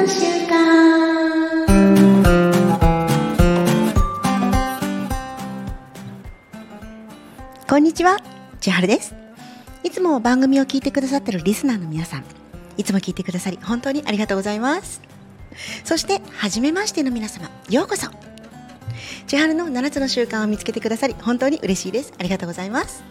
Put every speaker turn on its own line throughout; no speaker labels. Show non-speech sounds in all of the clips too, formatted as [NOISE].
の習慣
こんにちは。千春です。いつも番組を聞いてくださってるリスナーの皆さんいつも聞いてくださり本当にありがとうございます。そして初めましての皆様ようこそ。千春の7つの習慣を見つけてくださり本当に嬉しいです。ありがとうございます。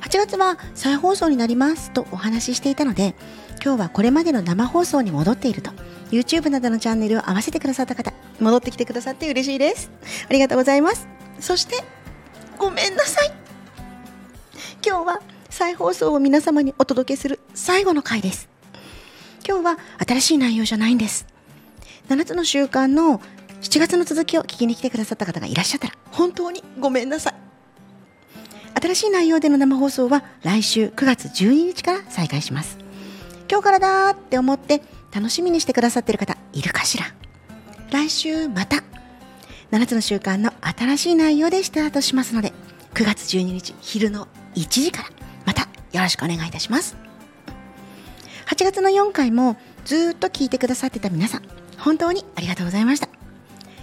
8月は再放送になりますとお話ししていたので今日はこれまでの生放送に戻っていると YouTube などのチャンネルを合わせてくださった方戻ってきてくださって嬉しいです。ありがとうございます。そしてごめんなさい。今日は再放送を皆様にお届けする最後の回です。今日は新しい内容じゃないんです。7つの習慣の7月の続きを聞きに来てくださった方がいらっしゃったら本当にごめんなさい。新しい内容での生放送は来週9月12日から再開します。今日からだーって思って楽しみにしてくださってる方いるかしら？来週また7つの習慣の新しい内容でスタートしますので9月12日昼の1時からまたよろしくお願いいたします。8月の4回もずっと聞いてくださってた皆さん本当にありがとうございました。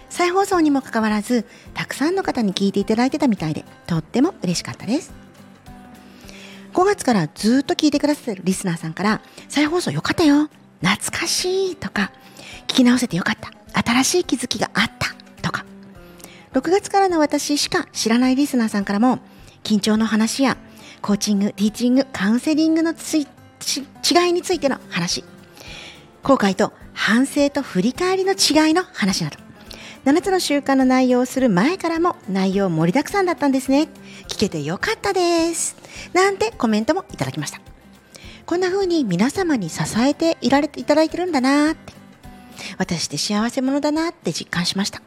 再放送にもかかわらずたくさんの方に聞いていただいてたみたいでとっても嬉しかったです。5月からずっと聞いてくださってるリスナーさんから再放送よかったよ。懐かしいとか聞き直せてよかった。新しい気づきがあった。とか。6月からの私しか知らないリスナーさんからも緊張の話やコーチング、ティーチング、カウンセリングのつい違いについての話。後悔と反省と振り返りの違いの話など。7つの習慣の内容をする前からも内容盛りだくさんだったんですね。聞けてよかったです。なんてコメントもいただきました。こんな風に皆様に支えていられていただいてるんだなーって。私って幸せ者だなって実感しました。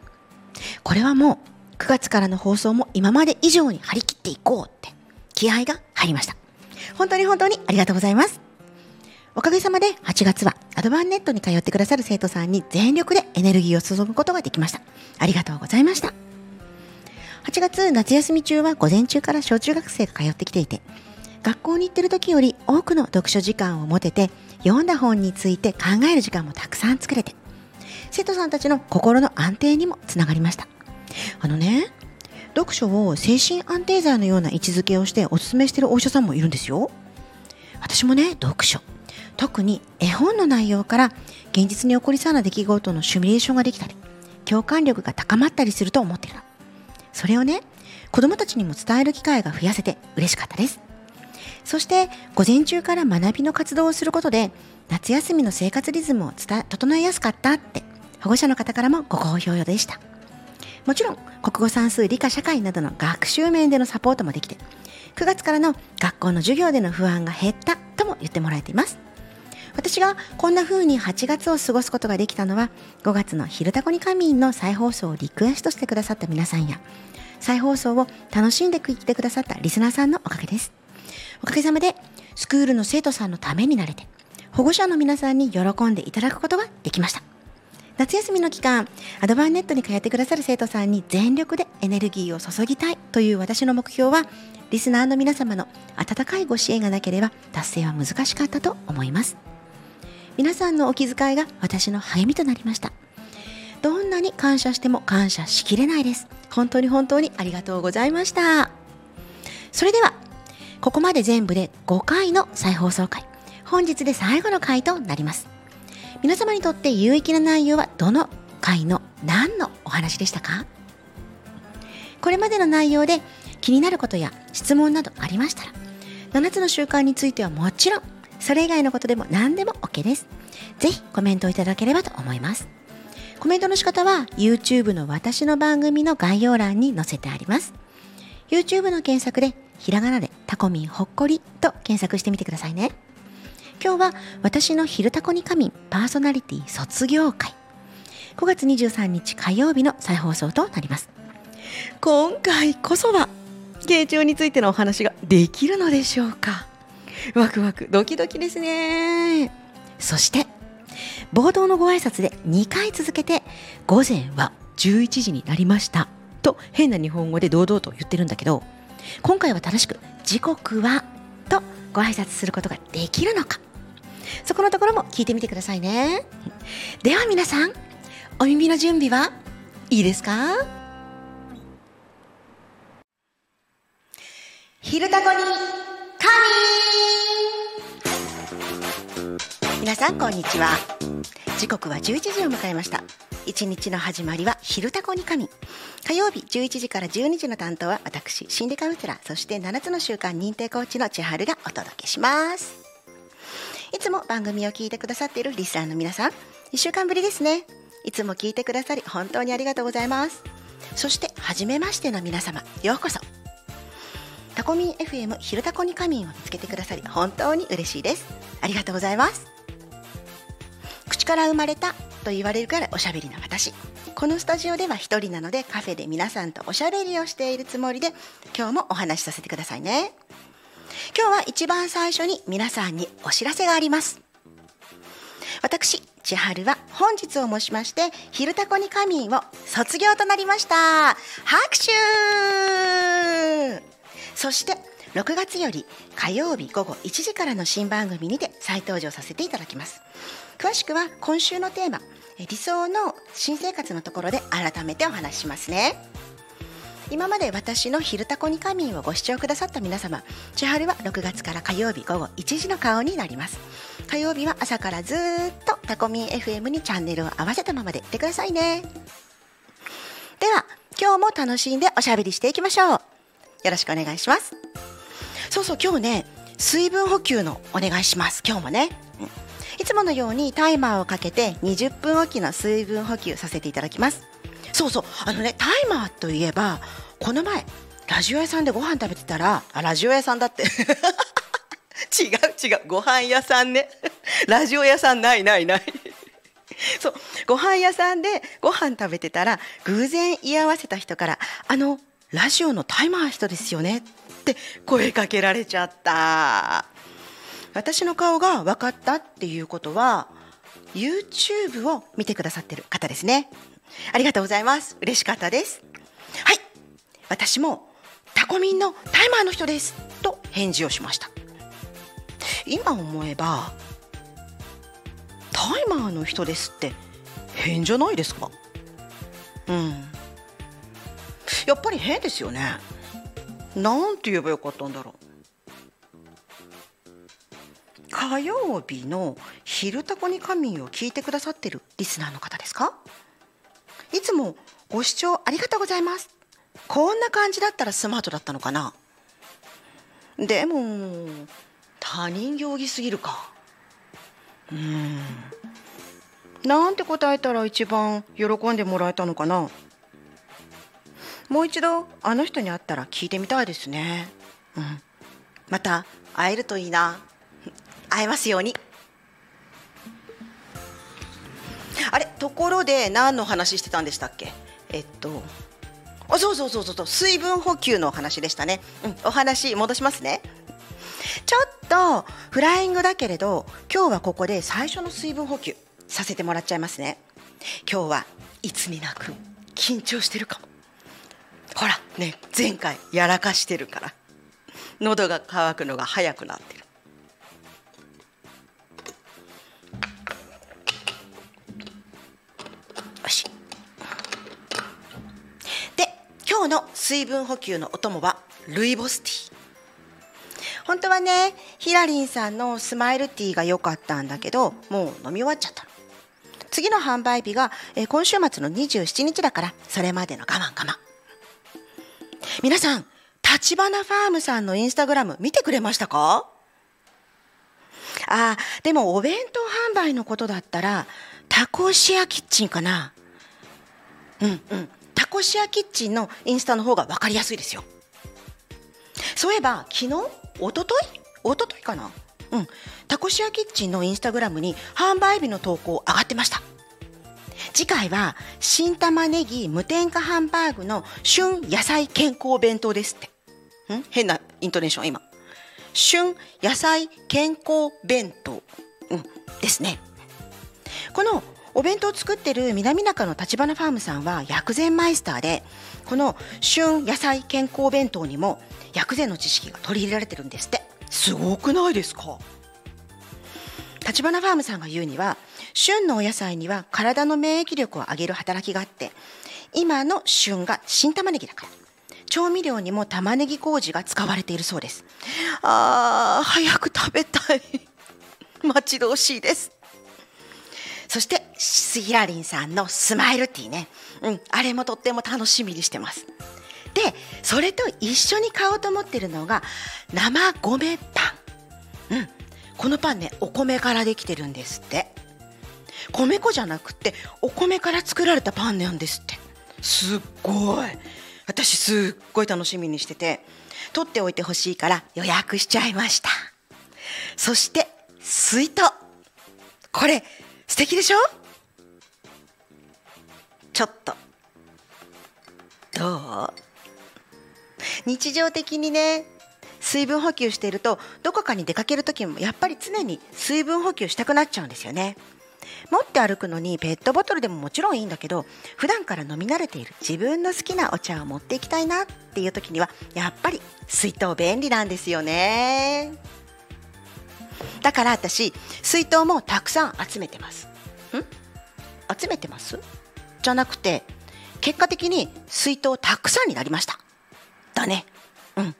これはもう9月からの放送も今まで以上に張り切っていこうって気合が入りました。本当に本当にありがとうございます。おかげさまで8月はアドバンネットに通ってくださる生徒さんに全力でエネルギーを注ぐことができました。ありがとうございました。8月夏休み中は午前中から小中学生が通ってきていて学校に行ってる時より多くの読書時間を持てて読んだ本について考える時間もたくさん作れて生徒さんたちの心の安定にもつながりました。あのね読書を精神安定剤のような位置づけをしてお勧めしてるお医者さんもいるんですよ。私もね読書。特に絵本の内容から現実に起こりそうな出来事のシミュレーションができたり共感力が高まったりすると思ってるそれをね子供たちにも伝える機会が増やせて嬉しかったです。そして午前中から学びの活動をすることで夏休みの生活リズムを整えやすかったって保護者の方からもご好評でした。もちろん国語算数理科社会などの学習面でのサポートもできて9月からの学校の授業での不安が減ったとも言ってもらえています。私がこんな風に8月を過ごすことができたのは5月の「昼タコに仮眠」の再放送をリクエストしてくださった皆さんや再放送を楽しんで聞いてくださったリスナーさんのおかげです。おかげさまでスクールの生徒さんのためになれて保護者の皆さんに喜んでいただくことができました。夏休みの期間アドバンネットに通ってくださる生徒さんに全力でエネルギーを注ぎたいという私の目標はリスナーの皆様の温かいご支援がなければ達成は難しかったと思います。皆さんのお気遣いが私の励みとなりました。どんなに感謝しても感謝しきれないです。本当に本当にありがとうございました。それではここまで全部で5回の再放送回。本日で最後の回となります。皆様にとって有益な内容はどの回の何のお話でしたか？これまでの内容で気になることや質問などありましたら7つの習慣についてはもちろんそれ以外のことでも何でも OK です。ぜひコメントをいただければと思います。コメントの仕方は YouTube の私の番組の概要欄に載せてあります。YouTube の検索でひらがなでタコミンほっこりと検索してみてくださいね。今日は私の昼タコに仮眠パーソナリティ卒業会。5月23日火曜日の再放送となります。今回こそは慶長についてのお話ができるのでしょうか。ワクワクドキドキですね。そして冒頭のご挨拶で2回続けて午前は11時になりました。と変な日本語で堂々と言ってるんだけど今回は正しく時刻はとご挨拶することができるのか。そこのところも聞いてみてくださいね。では皆さんお耳の準備はいいですか？昼タコに神！皆さんこんにちは。時刻は11時を迎えました。一日の始まりは昼タコに神。火曜日11時から12時の担当は私心理カウンセラー。そして7つの習慣認定コーチの千春がお届けします。いつも番組を聞いてくださっているリスナーの皆さん1週間ぶりですね。いつも聞いてくださり本当にありがとうございます。そして初めましての皆様ようこそ。タコミン FM 昼タコに仮眠を見つけてくださり本当に嬉しいです。ありがとうございます。口から生まれたと言われるからおしゃべりな私。このスタジオでは一人なのでカフェで皆さんとおしゃべりをしているつもりで今日もお話しさせてくださいね。今日は一番最初に皆さんにお知らせがあります。私千春は本日をもしまして「昼タコに仮眠」を卒業となりました。拍手！そして6月より火曜日午後1時からの新番組にて再登場させていただきます。詳しくは今週のテーマ理想の新生活のところで改めてお話ししますね。今まで私の「昼タコに仮眠」をご視聴くださった皆様千春は6月から火曜日午後1時の顔になります。火曜日は朝からずっとタコミン FM にチャンネルを合わせたままでいってくださいね。では今日も楽しんでおしゃべりしていきましょう。よろしくお願いします。そうそう今日ね水分補給のお願いします。今日もね、うんいつものようにタイマーをかけて20分おきの水分補給させていただきます。そうそう。あのねタイマーといえばこの前ラジオ屋さんでご飯食べてたらあラジオ屋さんだって。[LAUGHS] 違う違う。ご飯屋さんね。[LAUGHS] ラジオ屋さんないないない。[LAUGHS] そう。ご飯屋さんでご飯食べてたら偶然居合わせた人から「あのラジオのタイマー人ですよね」って声かけられちゃった。私の顔が分かったっていうことは YouTube を見てくださってる方ですね。ありがとうございます。嬉しかったです。はい。私もタコミンのタイマーの人ですと返事をしました。今思えばタイマーの人ですって変じゃないですか。うん。やっぱり変ですよね。なんて言えばよかったんだろう。火曜日の「昼タコに仮眠」を聞いてくださってるリスナーの方ですか？いつもご視聴ありがとうございます。こんな感じだったらスマートだったのかな？でも他人行儀すぎるか。うん。なんて答えたら一番喜んでもらえたのかな？もう一度あの人に会ったら聞いてみたいですね。うん。また会えるといいな。会えますように。あれところで何の話してたんでしたっけ？えっとあそうそうそうそうそう水分補給のお話でしたね、うん、お話戻しますね。ちょっとフライングだけれど今日はここで最初の水分補給させてもらっちゃいますね。今日はいつになく緊張してるかも。ほらね前回やらかしてるから。喉が渇くのが早くなってる。水分補給のお供はルイボスティー。本当はねヒラリンさんのスマイルティーが良かったんだけどもう飲み終わっちゃった次の販売日が、え今週末の27日だからそれまでの我慢我慢。皆さん立花ファームさんのインスタグラム見てくれましたか？あでもお弁当販売のことだったらタコシアキッチンかな。うんうん。コシアキッチンのインスタの方が分かりやすいですよ。そういえば昨日？一昨日一昨日かな？うん、タコシアキッチンのインスタグラムに販売日の投稿上がってました。次回は新玉ねぎ無添加ハンバーグの旬野菜健康弁当ですって。ん？変なイントネーション今。旬野菜健康弁当、うん、ですね。このお弁当を作ってる南中の立花ファームさんは薬膳マイスターでこの旬野菜健康弁当にも薬膳の知識が取り入れられてるんですって。すごくないですか？立花ファームさんが言うには旬のお野菜には体の免疫力を上げる働きがあって今の旬が新玉ねぎだから。調味料にも玉ねぎ麹が使われているそうです。あー早く食べたい。[LAUGHS] 待ち遠しいですそしてヒラリンさんのスマイルティーね、うん、あれもとっても楽しみにしてます。でそれと一緒に買おうと思ってるのが生米パン、うん、このパンねお米からできてるんですって。米粉じゃなくてお米から作られたパンなんですって。すっごい。私すっごい楽しみにしてて取っておいてほしいから予約しちゃいました。そして水筒。これ素敵でしょ？ちょっと。どう？日常的にね水分補給しているとどこかに出かける時もやっぱり常に水分補給したくなっちゃうんですよね。持って歩くのにペットボトルでももちろんいいんだけど普段から飲み慣れている自分の好きなお茶を持っていきたいなっていう時にはやっぱり水筒便利なんですよね。だから私水筒もたくさん集めてます。ん？集めてます？じゃなくて結果的に水筒たくさんになりました。だね。うんうん。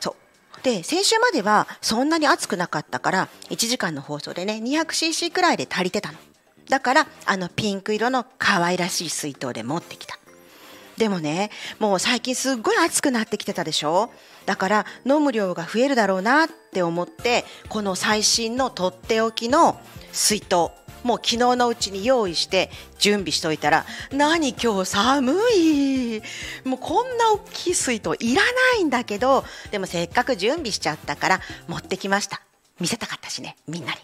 そう。で先週まではそんなに暑くなかったから1時間の放送でね 200cc くらいで足りてたの。だからあのピンク色の可愛らしい水筒で持ってきた。でもねもう最近すっごい暑くなってきてたでしょ？だから飲む量が増えるだろうなって思ってこの最新のとっておきの水筒もう昨日のうちに用意して準備しといたら何今日寒い。もうこんな大きい水筒いらないんだけどでもせっかく準備しちゃったから持ってきました。見せたかったしねみんなに。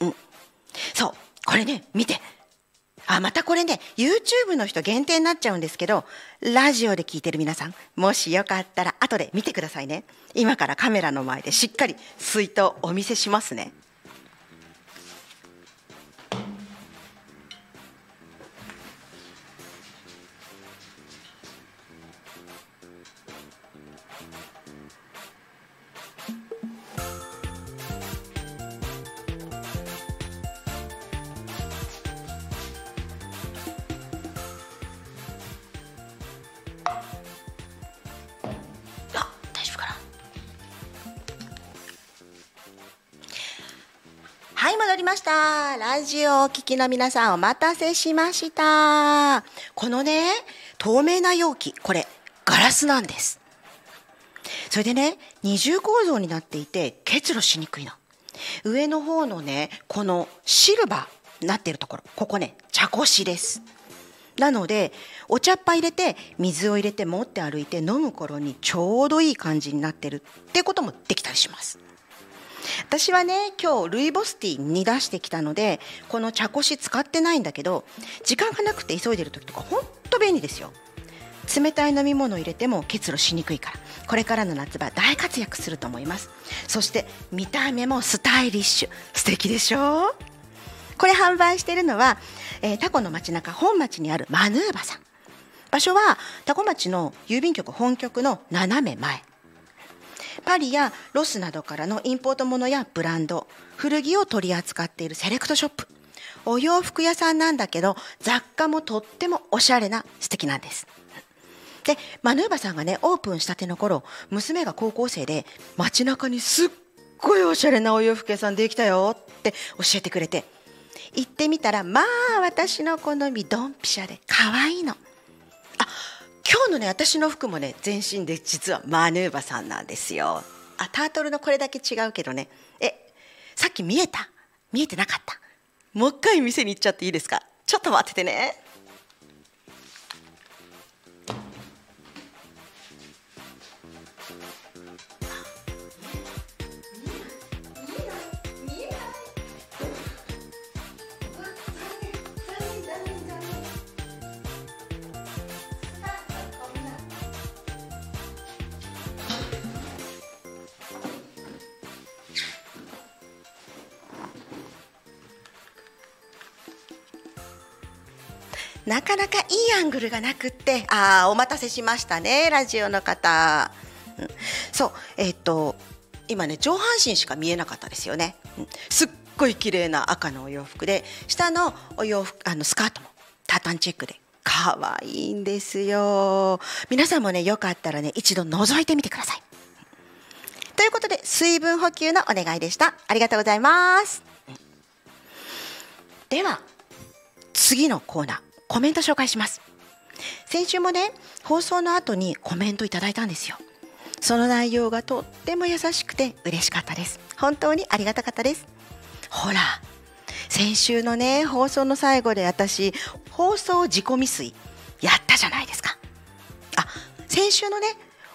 うん。そうこれね見て。あまたこれね YouTube の人限定になっちゃうんですけどラジオで聞いてる皆さんもしよかったら後で見てくださいね。今からカメラの前でしっかり水筒お見せしますね。きの皆さんお待たせしました。このね透明な容器これガラスなんです。それでね二重構造になっていて結露しにくいの。上の方のねこのシルバーなってるところここね茶こしです。なのでお茶っ葉入れて水を入れて持って歩いて飲む頃にちょうどいい感じになってるってこともできたりします。私はね今日ルイボスティーに出してきたのでこの茶こし使ってないんだけど時間がなくて急いでる時とかほんと便利ですよ。冷たい飲み物を入れても結露しにくいからこれからの夏場大活躍すると思います。そして見た目もスタイリッシュ。素敵でしょ？これ販売しているのは、えータコの街中本町にあるマヌーバさん。場所はタコ町の郵便局本局の斜め前。パリやロスなどからのインポートものやブランド古着を取り扱っているセレクトショップ。お洋服屋さんなんだけど雑貨もとってもおしゃれな素敵なんです。でマヌーバさんがねオープンしたての頃娘が高校生で街中にすっごいおしゃれなお洋服屋さんできたよって教えてくれて。行ってみたらまあ私の好みドンピシャで可愛いの。今日のね私の服もね全身で実はマヌーバさんなんですよ。あタートルのこれだけ違うけどね。えさっき見えた？見えてなかった？もう一回店に行っちゃっていいですか？ちょっと待っててね。なかなかいいアングルがなくってあーお待たせしましたねラジオの方、うん。そうえっ、と今ね上半身しか見えなかったですよね、うん。すっごい綺麗な赤のお洋服で下のお洋服あのスカートもタータンチェックで。可愛いんですよ。皆さんもねよかったらね一度覗いてみてください。ということで水分補給のお願いでした。ありがとうございます。では次のコーナー。コメント紹介します。先週もね放送の後にコメントいただいたんですよ。その内容がとっても優しくて嬉しかったです。本当にありがたかったです。ほら先週のね放送の最後で私放送自己未遂やったじゃないですか。あ先週のね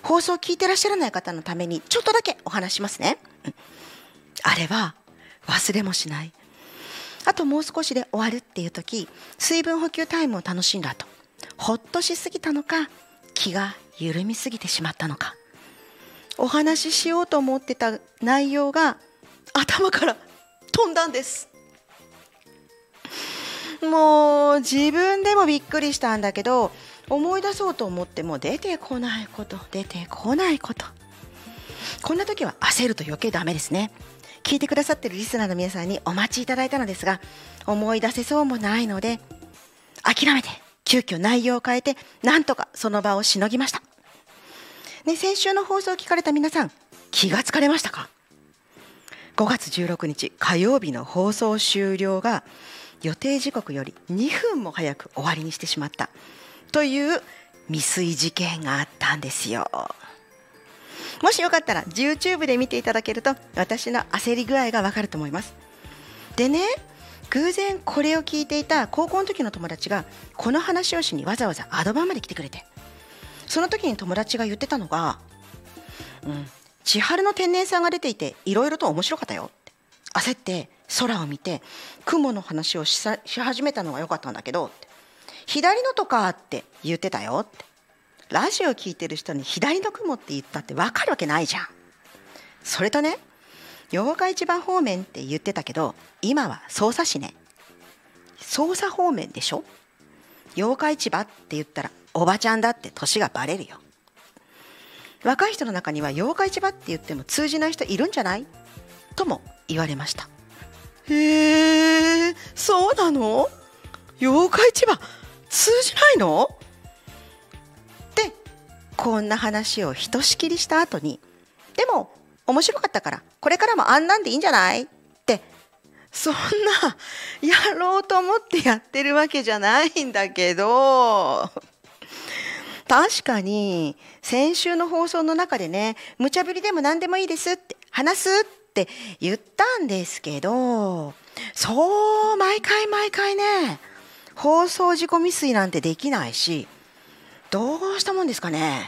放送を聞いてらっしゃらない方のためにちょっとだけお話しますね、うん。あれは忘れもしない。あともう少しで終わるっていう時水分補給タイムを楽しんだ後ほっとしすぎたのか気が緩みすぎてしまったのか。お話ししようと思ってた内容が頭から飛んだんです。もう自分でもびっくりしたんだけど思い出そうと思っても出てこないこと出てこないこと。こんな時は焦ると余計ダメですね。聞いてくださってるリスナーの皆さんにお待ちいただいたのですが思い出せそうもないので諦めて急遽内容を変えてなんとかその場をしのぎました、ね、先週の放送を聞かれた皆さん気がつかれましたか？5月16日火曜日の放送終了が予定時刻より2分も早く終わりにしてしまったという未遂事件があったんですよ。もしよかったら YouTube で見ていただけると私の焦り具合がわかると思います。でね偶然これを聞いていた高校の時の友達がこの話をしにわざわざアドバンまで来てくれて。その時に友達が言ってたのが「うん千春の天然さんが出ていていろいろと面白かったよ」って。焦って空を見て雲の話をしし始めたのが良かったんだけど左のとかって言ってたよって。ラジオ聞いてる人に左の雲って言ったって分かるわけないじゃん。それとね八日市場方面って言ってたけど今は匝瑳市ね。匝瑳方面でしょ？八日市場って言ったらおばちゃんだって年がバレるよ。若い人の中には八日市場って言っても通じない人いるんじゃない？とも言われました。へえそうなの？八日市場通じないの？こんな話をひとしきりした後にでも面白かったからこれからもあんなんでいいんじゃない？ってそんなやろうと思ってやってるわけじゃないんだけど [LAUGHS] 確かに先週の放送の中でね無茶ぶりでも何でもいいですって話すって言ったんですけどそう毎回毎回ね放送事故未遂なんてできないしどうしたもんですかね？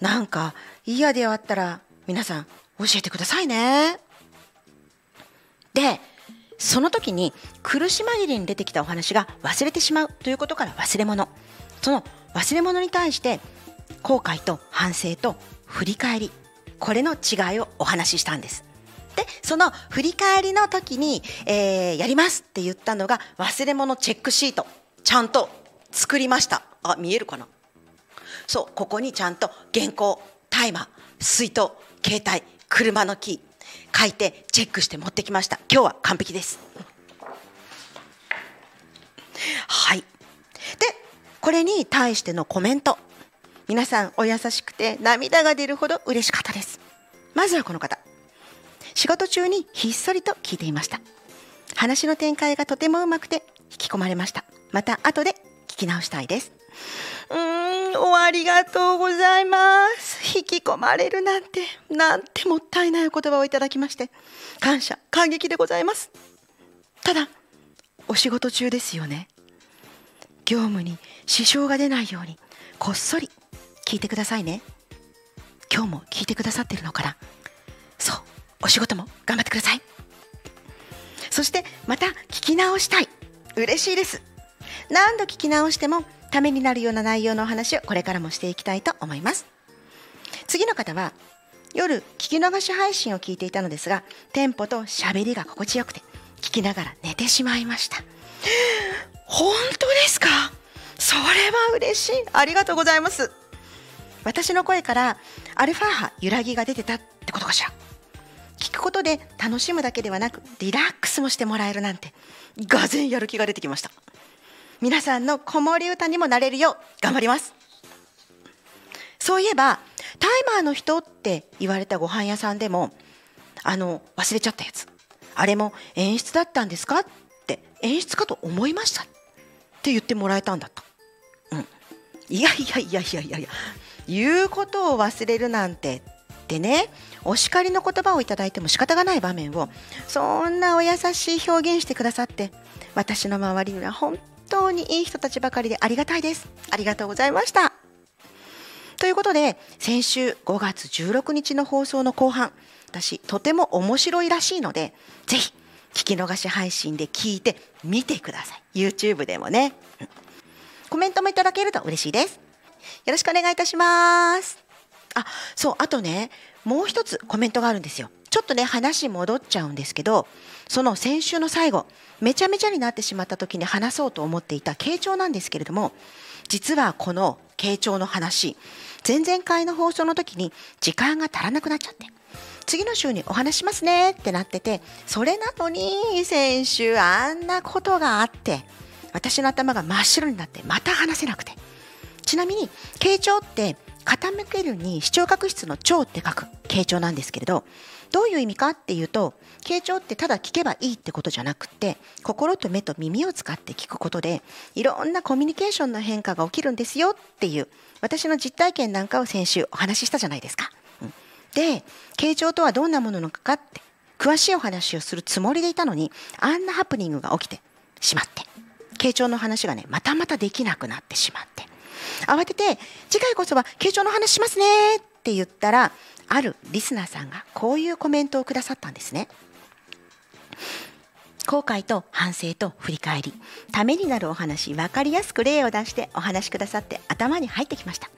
なんか嫌であったら皆さん教えてくださいね。でその時に苦し紛れに出てきたお話が忘れてしまうということから忘れ物。その忘れ物に対して後悔と反省と振り返り。これの違いをお話ししたんです。でその振り返りの時に、えーやりますって言ったのが忘れ物チェックシート。ちゃんと作りました。あ見えるかな？そうここにちゃんと原稿タイマー水筒携帯車のキー書いてチェックして持ってきました。今日は完璧です。はい。でこれに対してのコメント。皆さんお優しくて涙が出るほど嬉しかったです。まずはこの方。仕事中にひっそりと聞いていました。話の展開がとてもうまくて引き込まれました。また後で聞き直したいです。うーんおありがとうございます。引き込まれるなんてなんてもったいないお言葉をいただきまして感謝感激でございます。ただお仕事中ですよね。業務に支障が出ないようにこっそり聞いてくださいね。今日も聞いてくださってるのかなそうお仕事も頑張ってください。そしてまた聞き直したい。嬉しいです。何度聞き直してもためになるような内容のお話をこれからもしていきたいと思います。次の方は夜聞き逃し配信を聞いていたのですがテンポと喋りが心地よくて聞きながら寝てしまいました。本当ですか？それは嬉しい。ありがとうございます。私の声からアルファ波揺らぎが出てたってことかしら。聞くことで楽しむだけではなくリラックスもしてもらえるなんてがぜんやる気が出てきました皆さんの子守歌にもなれるよう頑張ります。そういえばタイマーの人って言われたご飯屋さんでもあの忘れちゃったやつ。あれも演出だったんですかって演出かと思いましたって言ってもらえたんだと、うん、いやいやいやいやいやいや言うことを忘れるなんてってねお叱りの言葉をいただいても仕方がない場面をそんなお優しい表現してくださって私の周りには本当にいい人たちばかりでありがたいです。ありがとうございました。ということで先週5月16日の放送の後半私とても面白いらしいのでぜひ聞き逃し配信で聞いてみてください。YouTube でもね、うん。コメントもいただけると嬉しいです。よろしくお願いいたします。あそうあとねもう一つコメントがあるんですよ。ちょっとね話戻っちゃうんですけどその先週の最後めちゃめちゃになってしまった時に話そうと思っていた傾聴なんですけれども実はこの傾聴の話前々回の放送の時に時間が足らなくなっちゃって次の週にお話しますねってなっててそれなのに先週あんなことがあって私の頭が真っ白になってまた話せなくて。ちなみに傾聴って傾けるに視聴覚室の聴って書く傾聴なんですけれどどういう意味かっていうと傾聴ってただ聞けばいいってことじゃなくて心と目と耳を使って聞くことでいろんなコミュニケーションの変化が起きるんですよっていう私の実体験なんかを先週お話ししたじゃないですか。で傾聴とはどんなものなのかって詳しいお話をするつもりでいたのにあんなハプニングが起きてしまって傾聴の話がねまたまたできなくなってしまって慌てて次回こそは傾聴の話しますねって言ったらあるリスナーさんがこういうコメントをくださったんですね。後悔と反省と振り返りためになるお話分かりやすく例を出してお話しくださって頭に入ってきました。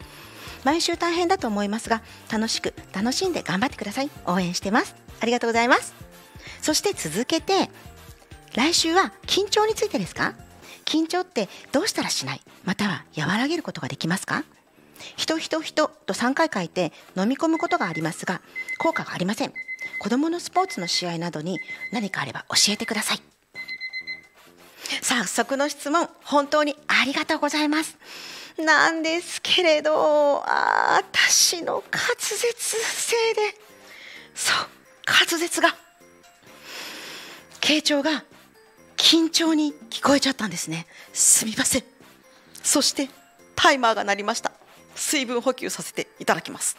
毎週大変だと思いますが楽しく楽しんで頑張ってください。応援してます。ありがとうございます。そして続けて来週は緊張についてですか？緊張ってどうしたらしない？または和らげることができますか？人人人と3回書いて飲み込むことがありますが効果がありません。子供のスポーツの試合などに何かあれば教えてください。早速の質問本当にありがとうございます。なんですけれどあ私の滑舌せいでそう滑舌が傾聴が緊張に聞こえちゃったんですね。すみません。そしてタイマーが鳴りました。水分補給させていただきます。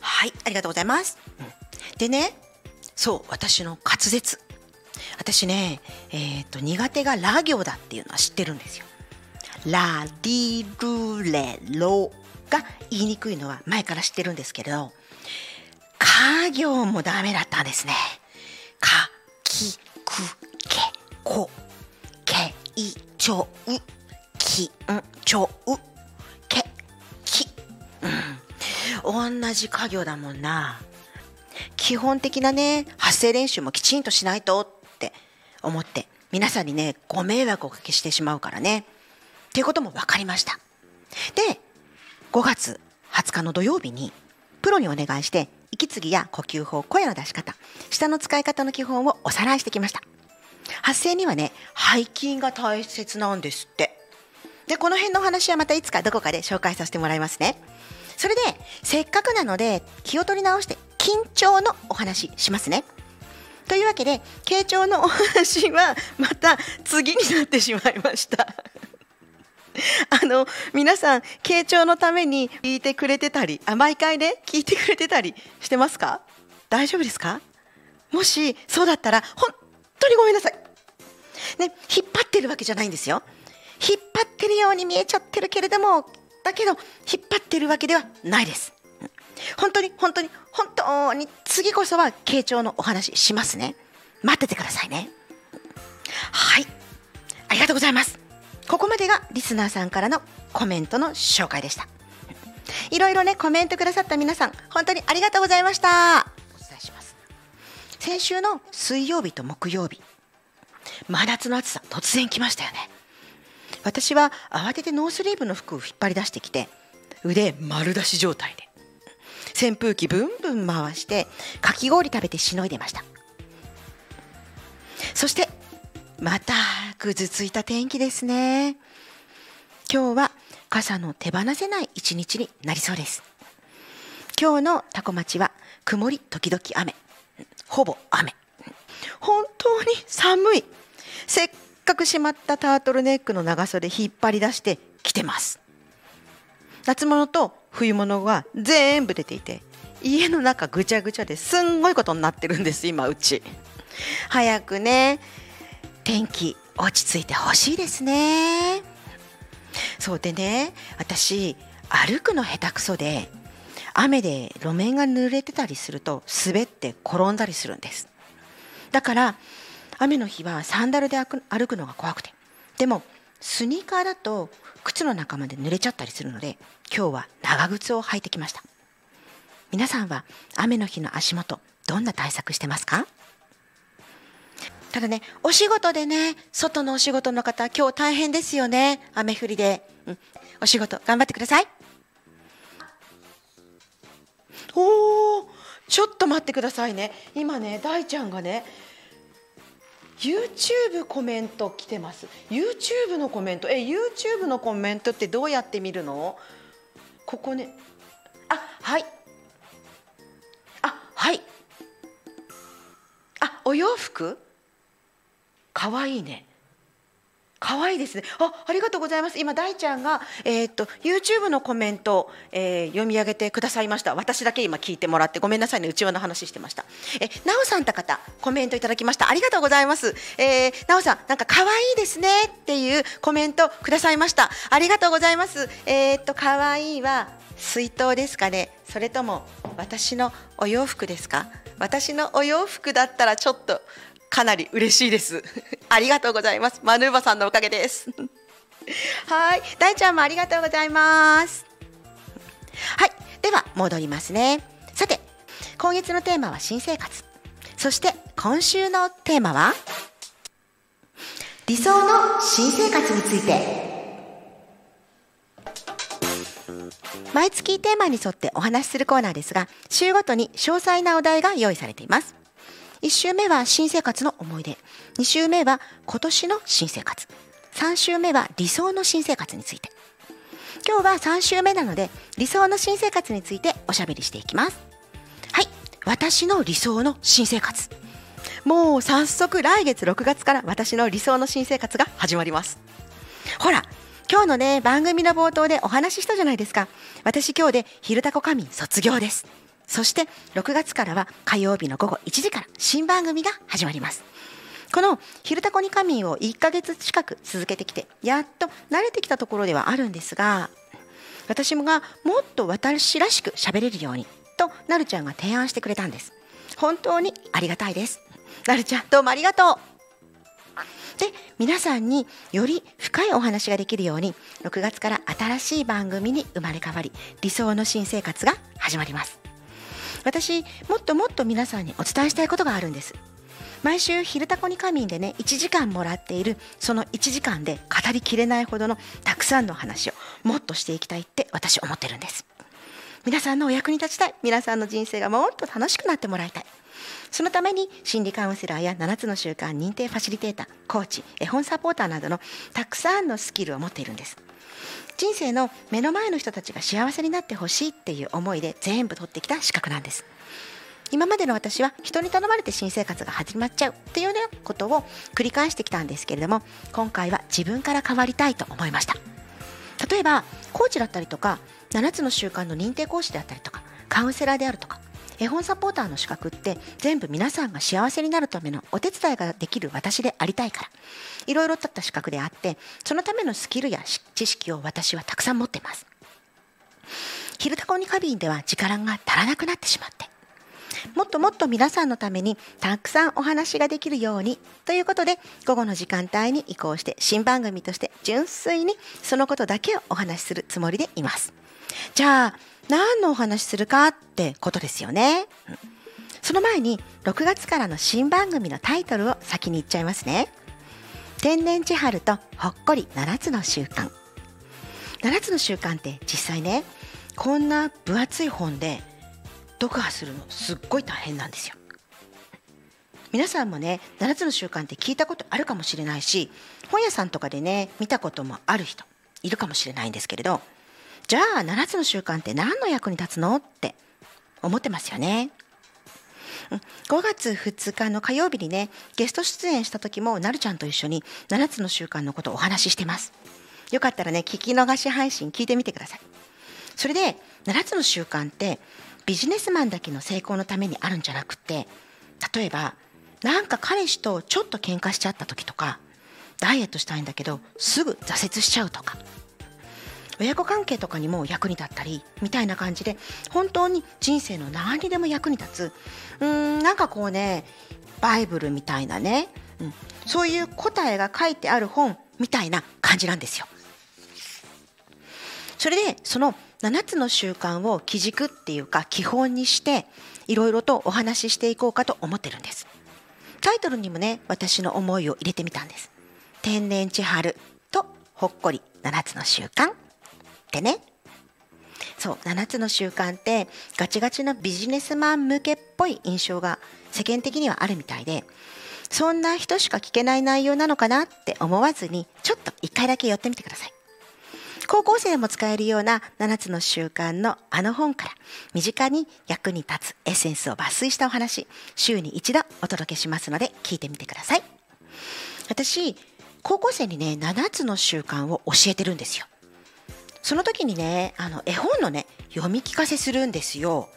はいありがとうございます、うん。でねそう私の滑舌私ねえっ、と苦手がラ行だっていうのは知ってるんですよ。ラディルレロが言いにくいのは前から知ってるんですけれど家行もダメだったんですね。かきくけこけいちょうきんちょうけきうん。同じ家業だもんな。基本的なね発声練習もきちんとしないと思って皆さんにねご迷惑をおかけしてしまうからね。っていうことも分かりました。で5月20日の土曜日にプロにお願いして息継ぎや呼吸法声の出し方舌の使い方の基本をおさらいしてきました。発声にはね背筋が大切なんですって。でこの辺のお話はまたいつかどこかで紹介させてもらいますね。それでせっかくなので気を取り直して緊張のお話しますね。というわけで傾聴のお話はまた次になってしまいました。[LAUGHS] あの皆さん傾聴のために聞いてくれてたりあ毎回ね聞いてくれてたりしてますか？大丈夫ですか？もしそうだったら本当にごめんなさい。ね引っ張ってるわけじゃないんですよ。引っ張ってるように見えちゃってるけれどもだけど引っ張ってるわけではないです。本当に本当に本当に次こそは傾聴のお話しますね。待っててくださいね。はい。ありがとうございます。ここまでがリスナーさんからのコメントの紹介でした。いろいろねコメントくださった皆さん本当にありがとうございました。お伝えします。先週の水曜日と木曜日真夏の暑さ突然来ましたよね。私は慌ててノースリーブの服を引っ張り出してきて腕丸出し状態で。扇風機ブンブン回してかき氷食べてしのいでました。そしてまたぐずついた天気ですね。今日は傘の手放せない一日になりそうです。今日のタコ町は曇り時々雨。ほぼ雨。本当に寒い。せっかくしまったタートルネックの長袖引っ張り出して着てます。夏物と冬物が全部出ていて家の中ぐちゃぐちゃですんごいことになってるんです今うち。早くね天気落ち着いてほしいですね。そうでね私歩くの下手くそで雨で路面が濡れてたりすると滑って転んだりするんです。だから雨の日はサンダルで歩くのが怖くて。でもスニーカーだと靴の中まで濡れちゃったりするので今日は長靴を履いてきました。皆さんは雨の日の足元どんな対策してますか？ただねお仕事でね外のお仕事の方今日大変ですよね。雨降りで、うん、お仕事頑張ってください。おーちょっと待ってくださいね。今ね大ちゃんがね YouTube コメント来てます。YouTube のコメント。え YouTube のコメントってどうやって見るの？ここね。あはい。あはい。あお洋服？かわいいね。可愛いですね。あ、ありがとうございます。今大ちゃんがえーっと YouTube のコメント、えー読み上げてくださいました。私だけ今聞いてもらってごめんなさいね。内輪の話してました。え、なおさんた方コメントいただきました。ありがとうございます。えー、なおさんなんか可愛いですねっていうコメントくださいました。ありがとうございます。えーっと可愛いは水筒ですかね。それとも私のお洋服ですか？私のお洋服だったらちょっとかなり嬉しいです。[LAUGHS] ありがとうございます。マヌーバさんのおかげです。[LAUGHS] はい、大ちゃんもありがとうございます。はい、では戻りますね。さて、今月のテーマは新生活。そして今週のテーマは？理想の新生活について。毎月テーマに沿ってお話しするコーナーですが、週ごとに詳細なお題が用意されています。1週目は新生活の思い出。2週目は今年の新生活。3週目は理想の新生活について。今日は3週目なので理想の新生活についておしゃべりしていきます。はい。私の理想の新生活。もう早速来月6月から私の理想の新生活が始まります。ほら今日のね番組の冒頭でお話ししたじゃないですか。私今日で「昼タコ仮眠」卒業です。そして6月からは火曜日の午後1時から新番組が始まります。この「昼タコに仮眠」を1ヶ月近く続けてきてやっと慣れてきたところではあるんですが私もがもっと私らしく喋れるようにとなるちゃんが提案してくれたんです。本当にありがたいです。なるちゃんどうもありがとう。で皆さんにより深いお話ができるように6月から新しい番組に生まれ変わり理想の新生活が始まります。私もっともっと皆さんにお伝えしたいことがあるんです。毎週「昼タコに仮眠」でね1時間もらっているその1時間で語りきれないほどのたくさんの話をもっとしていきたいって私思ってるんです。皆さんのお役に立ちたい。皆さんの人生がもっと楽しくなってもらいたい。そのために心理カウンセラーや7つの習慣認定ファシリテーターコーチ絵本サポーターなどのたくさんのスキルを持っているんです。人生の目の前の人たちが幸せになってほしいっていう思いで全部取ってきた資格なんです。今までの私は人に頼まれて新生活が始まっちゃうっていうようなことを繰り返してきたんですけれども今回は自分から変わりたいと思いました。例えばコーチだったりとか7つの習慣の認定講師であったりとかカウンセラーであるとか絵本サポーターの資格って全部皆さんが幸せになるためのお手伝いができる私でありたいから。いろいろとった資格であってそのためのスキルや知識を私はたくさん持ってます。昼タコにカビンでは力が足らなくなってしまって。もっともっと皆さんのためにたくさんお話ができるようにということで午後の時間帯に移行して新番組として純粋にそのことだけをお話しするつもりでいます。じゃあ何のお話するかってことですよね、その前に6月からの新番組のタイトルを先に言っちゃいますね。天然千春とほっこり7つの習慣。7つの習慣って実際ねこんな分厚い本で読破するのすっごい大変なんですよ。皆さんもね7つの習慣って聞いたことあるかもしれないし本屋さんとかでね見たこともある人いるかもしれないんですけれどじゃあ7つの習慣って何の役に立つの？って思ってますよね。5月2日の火曜日にねゲスト出演した時もなるちゃんと一緒に7つの習慣のことをお話ししてます。よかったらね聞き逃し配信聞いてみてください。それで7つの習慣ってビジネスマンだけの成功のためにあるんじゃなくて例えばなんか彼氏とちょっと喧嘩しちゃった時とかダイエットしたいんだけどすぐ挫折しちゃうとか。親子関係とかにも役に立ったりみたいな感じで本当に人生の何にでも役に立つうーんなんかこうねバイブルみたいなね、うん、そういう答えが書いてある本みたいな感じなんですよ。それでその7つの習慣を基軸っていうか基本にしていろいろとお話ししていこうかと思ってるんです。タイトルにもね私の思いを入れてみたんです。天然千春とほっこり7つの習慣ってね。そう7つの習慣ってガチガチのビジネスマン向けっぽい印象が世間的にはあるみたいでそんな人しか聞けない内容なのかなって思わずにちょっと一回だけ寄ってみてください。高校生でも使えるような7つの習慣のあの本から身近に役に立つエッセンスを抜粋したお話週に一度お届けしますので聞いてみてください。私高校生にね7つの習慣を教えてるんですよ。その時にねあの絵本のね読み聞かせするんですよ。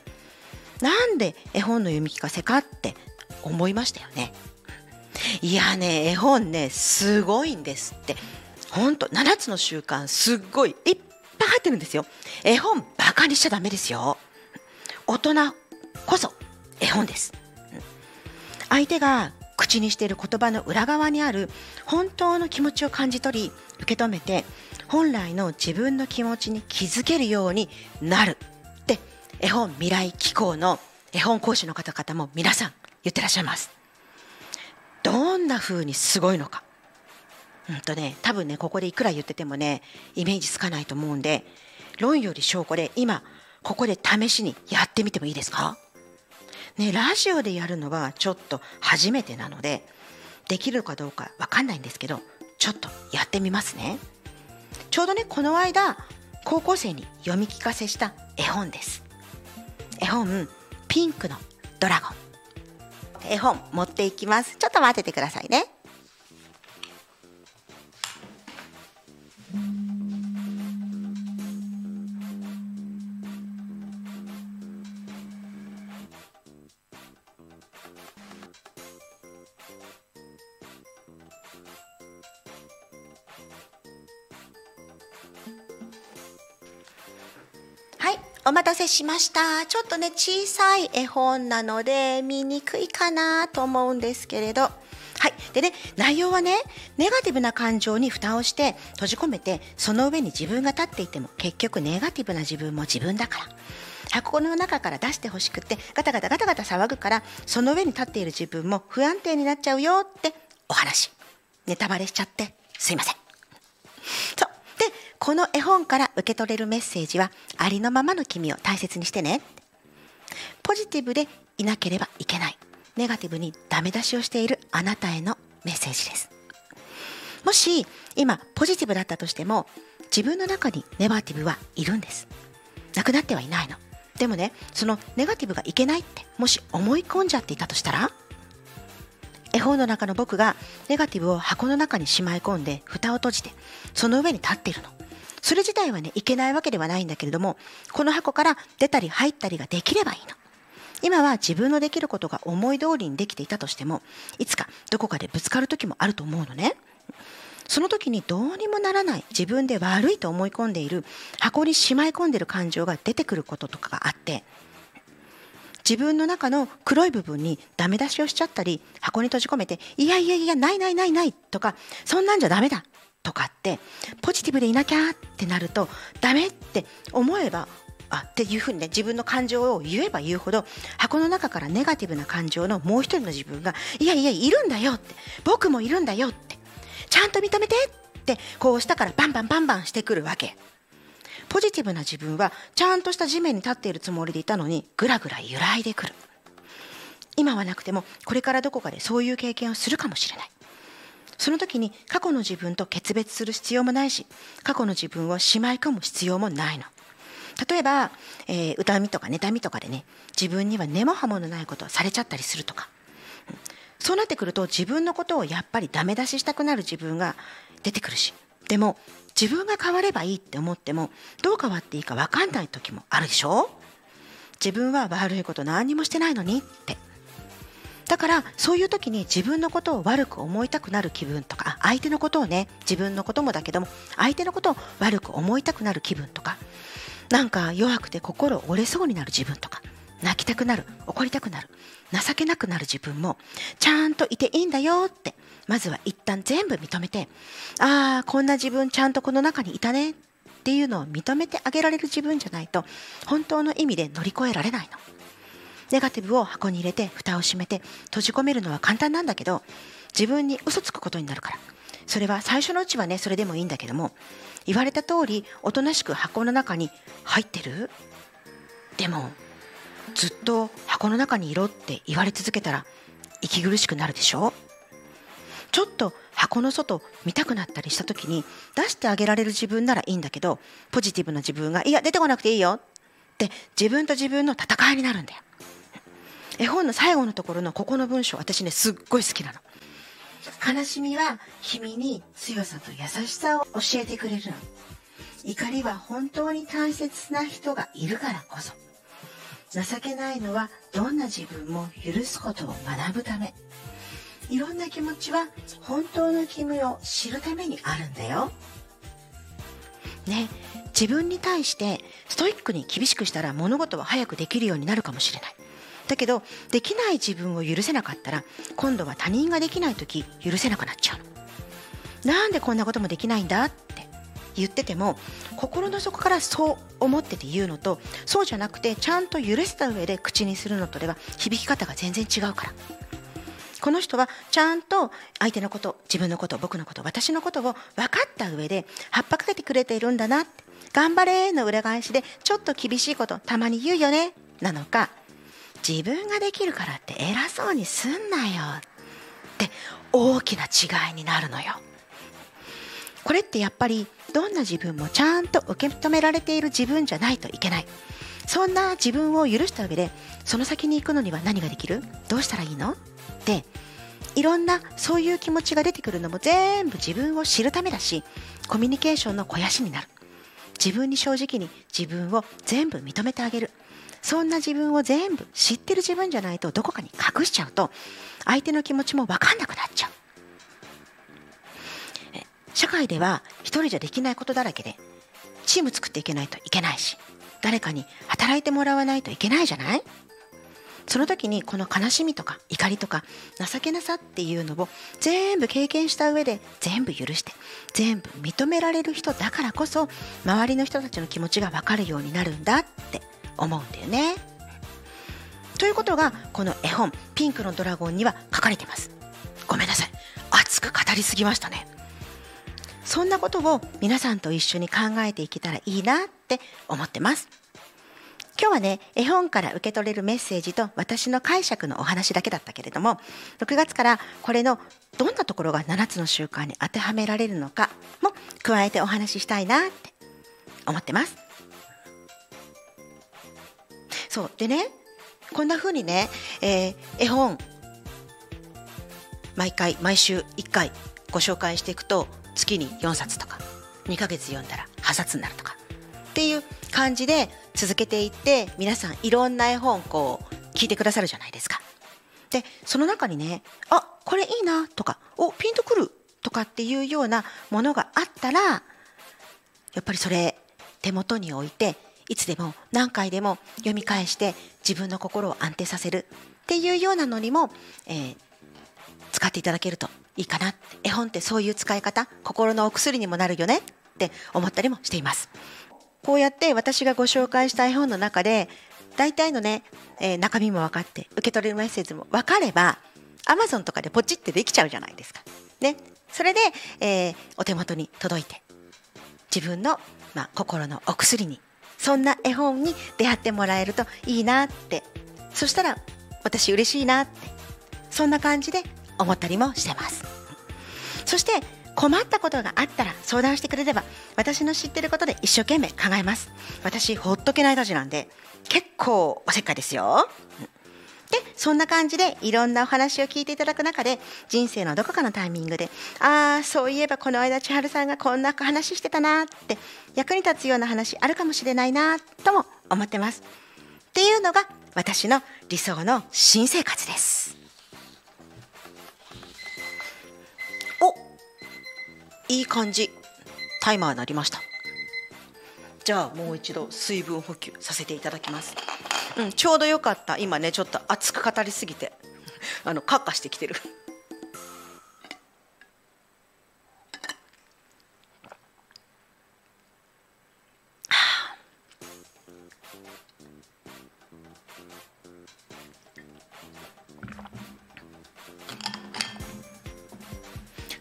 なんで絵本の読み聞かせかって思いましたよね。いやね絵本ねすごいんですって。ほんと7つの習慣すっごいいっぱい入ってるんですよ。絵本バカにしちゃダメですよ。大人こそ絵本です。相手が口にしている言葉の裏側にある本当の気持ちを感じ取り受け止めて本来の自分の気持ちに気づけるようになるって絵本未来機構の絵本講師の方々も皆さん言ってらっしゃいます。どんな風にすごいのか。うんとね多分ねここでいくら言っててもねイメージつかないと思うんで論より証拠で今ここで試しにやってみてもいいですか？ねラジオでやるのはちょっと初めてなのでできるかどうかわかんないんですけどちょっとやってみますね。ちょうどねこの間高校生に読み聞かせした絵本です。絵本ピンクのドラゴン。絵本持っていきます。ちょっと待っててくださいね。お待たせしました。ちょっとね、小さい絵本なので、見にくいかなと思うんですけれど。はい。でね、内容はね、ネガティブな感情に蓋をして閉じ込めて、その上に自分が立っていても、結局ネガティブな自分も自分だから。箱の中から出してほしくて、ガタガタガタガタ騒ぐから、その上に立っている自分も不安定になっちゃうよってお話。ネタバレしちゃって、すいません。そう。この絵本から受け取れるメッセージは、ありのままの君を大切にしてね。ポジティブでいなければいけない。ネガティブにダメ出しをしているあなたへのメッセージです。もし、今、ポジティブだったとしても、自分の中にネガティブはいるんです。なくなってはいないの。でもね、そのネガティブがいけないって、もし思い込んじゃっていたとしたら、絵本の中の僕がネガティブを箱の中にしまい込んで蓋を閉じてその上に立っているのそれ自体はねいけないわけではないんだけれどもこの箱から出たり入ったりができればいいの。今は自分のできることが思い通りにできていたとしてもいつかどこかでぶつかる時もあると思うのね。その時にどうにもならない自分で悪いと思い込んでいる箱にしまい込んでいる感情が出てくることとかがあって自分の中の黒い部分にダメ出しをしちゃったり箱に閉じ込めていやいやいやないないないないとかそんなんじゃダメだ。とかってポジティブでいなきゃってなるとダメって思えばあっていうふうにね自分の感情を言えば言うほど箱の中からネガティブな感情のもう一人の自分がいやいやいるんだよって僕もいるんだよってちゃんと認めてってこうしたからバンバンバンバンしてくるわけ。ポジティブな自分はちゃんとした地面に立っているつもりでいたのにぐらぐら揺らいでくる。今はなくてもこれからどこかでそういう経験をするかもしれない。その時に過去の自分と決別する必要もないし過去の自分をしまい込む必要もないの。例えば、えー、歌みとか妬みとかでね自分には根も葉もないことをされちゃったりするとか。そうなってくると自分のことをやっぱりダメ出ししたくなる自分が出てくるしでも自分が変わればいいって思ってもどう変わっていいか分かんない時もあるでしょ？自分は悪いこと何にもしてないのにって。だからそういう時に自分のことを悪く思いたくなる気分とか相手のことをね自分のこともだけども相手のことを悪く思いたくなる気分とかなんか弱くて心折れそうになる自分とか泣きたくなる怒りたくなる情けなくなる自分もちゃんといていいんだよってまずは一旦全部認めてああこんな自分ちゃんとこの中にいたねっていうのを認めてあげられる自分じゃないと本当の意味で乗り越えられないの。ネガティブを箱に入れて蓋を閉めて閉じ込めるのは簡単なんだけど自分に嘘つくことになるから。それは最初のうちはねそれでもいいんだけども言われた通りおとなしく箱の中に入ってる？でもずっと箱の中にいろって言われ続けたら息苦しくなるでしょ？ちょっと箱の外見たくなったりした時に出してあげられる自分ならいいんだけどポジティブな自分が「いや出てこなくていいよ」って自分と自分の戦いになるんだよ。絵本の最後のところのここの文章私ねすっごい好きなの。悲しみは君に強さと優しさを教えてくれるの。怒りは本当に大切な人がいるからこそ。情けないのはどんな自分も許すことを学ぶため。いろんな気持ちは本当の君を知るためにあるんだよ。ね、自分に対してストイックに厳しくしたら物事は早くできるようになるかもしれない。だけどできない自分を許せなかったら今度は他人ができない時許せなくなっちゃうの。なんでこんなこともできないんだって言ってても心の底からそう思ってて言うのとそうじゃなくてちゃんと許せた上で口にするのとでは響き方が全然違うから。この人はちゃんと相手のこと自分のこと僕のこと私のことを分かった上で葉っぱかけてくれているんだなって頑張れの裏返しでちょっと厳しいことたまに言うよねなのか自分ができるからって偉そうにすんなよって大きな違いになるのよ。これってやっぱりどんな自分もちゃんと受け止められている自分じゃないといけない。そんな自分を許した上でその先に行くのには何ができる？どうしたらいいの？っていろんなそういう気持ちが出てくるのも全部自分を知るためだしコミュニケーションの肥やしになる自分に正直に自分を全部認めてあげるそんな自分を全部知ってる自分じゃないとどこかに隠しちゃうと相手の気持ちも分かんなくなっちゃう。社会では一人じゃできないことだらけでチーム作っていけないといけないし誰かに働いてもらわないといけないじゃない？その時にこの悲しみとか怒りとか情けなさっていうのを全部経験した上で全部許して全部認められる人だからこそ周りの人たちの気持ちが分かるようになるんだって。思うんだよね。ということがこの絵本「ピンクのドラゴン」には書かれてます。ごめんなさい熱く語りすぎましたね。そんなことを皆さんと一緒に考えていけたらいいなって思ってます。今日はね絵本から受け取れるメッセージと私の解釈のお話だけだったけれども6月からこれのどんなところが7つの習慣に当てはめられるのかも加えてお話ししたいなって思ってます。そうでねこんな風にね、えー、絵本毎回毎週1回ご紹介していくと月に4冊とか2ヶ月読んだら8冊になるとかっていう感じで続けていって皆さんいろんな絵本こう聞いてくださるじゃないですか。でその中にねあこれいいなとかおピンとくるとかっていうようなものがあったらやっぱりそれ手元に置いていつでも何回でも読み返して自分の心を安定させるっていうようなのにも、えー使っていただけるといいかな。絵本ってそういう使い方心のお薬にもなるよねって思ったりもしています。こうやって私がご紹介した絵本の中で大体のね、えー中身も分かって受け取れるメッセージも分かれば Amazon とかでポチってできちゃうじゃないですか。ね、それで、えーお手元に届いて自分の、まあ、心のお薬にそんな絵本に出会ってもらえるといいなって。そしたら私嬉しいなって。そんな感じで思ったりもしてます。そして困ったことがあったら相談してくれれば私の知ってることで一生懸命考えます。私ほっとけないたちなんで結構おせっかいですよ。でそんな感じでいろんなお話を聞いていただく中で人生のどこかのタイミングでああそういえばこの間千春さんがこんな話してたなって役に立つような話あるかもしれないなとも思ってます。っていうのが私の理想の新生活です。おいい感じ。タイマー鳴りました。じゃあもう一度水分補給させていただきます。うん、ちょうどよかった。今ねちょっと熱く語りすぎて [LAUGHS] あのカッカしてきてる。はあ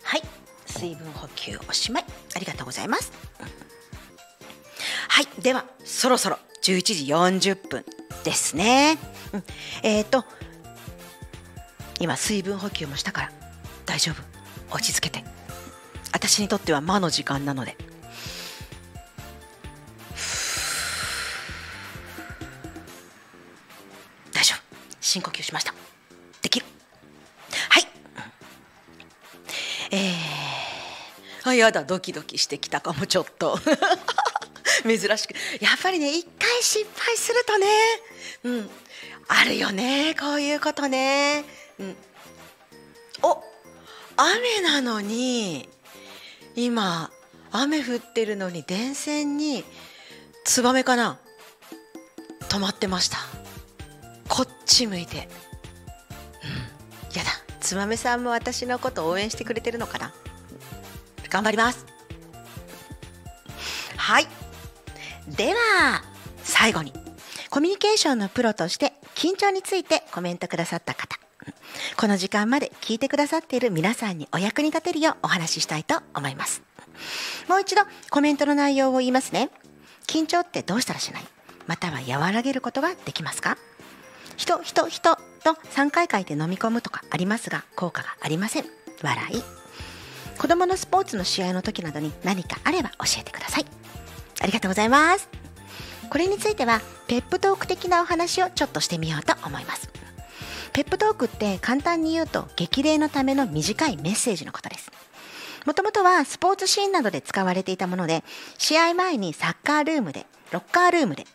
はい。水分補給おしまい。ありがとうございます。はいではそろそろ11時40分ですね、うん、えっ、と今水分補給もしたから大丈夫。落ち着けて。私にとっては魔の時間なので。大丈夫。深呼吸しました。できる。はい。えー、あやだドキドキしてきたかもちょっと。[LAUGHS] 珍しく。やっぱりね一回失敗するとねうん。あるよねこういうことね。うん。お雨なのに今雨降ってるのに電線にツバメかな止まってました。こっち向いて。うん。やだ。ツバメさんも私のこと応援してくれてるのかな。頑張ります。はい。では最後にコミュニケーションのプロとして緊張についてコメントくださった方。この時間まで聞いてくださっている皆さんにお役に立てるようお話ししたいと思います。もう一度コメントの内容を言いますね。緊張ってどうしたらしない？または和らげることができますか？人人人と3回書いて飲み込むとかありますが効果がありません。笑い。子供のスポーツの試合の時などに何かあれば教えてください。ありがとうございます。これについてはペップトーク的なお話をちょっとしてみようと思います。ペップトークって簡単に言うと激励のための短いメッセージのことです。もともとはスポーツシーンなどで使われていたもので試合前にサッカールームでロッカールームで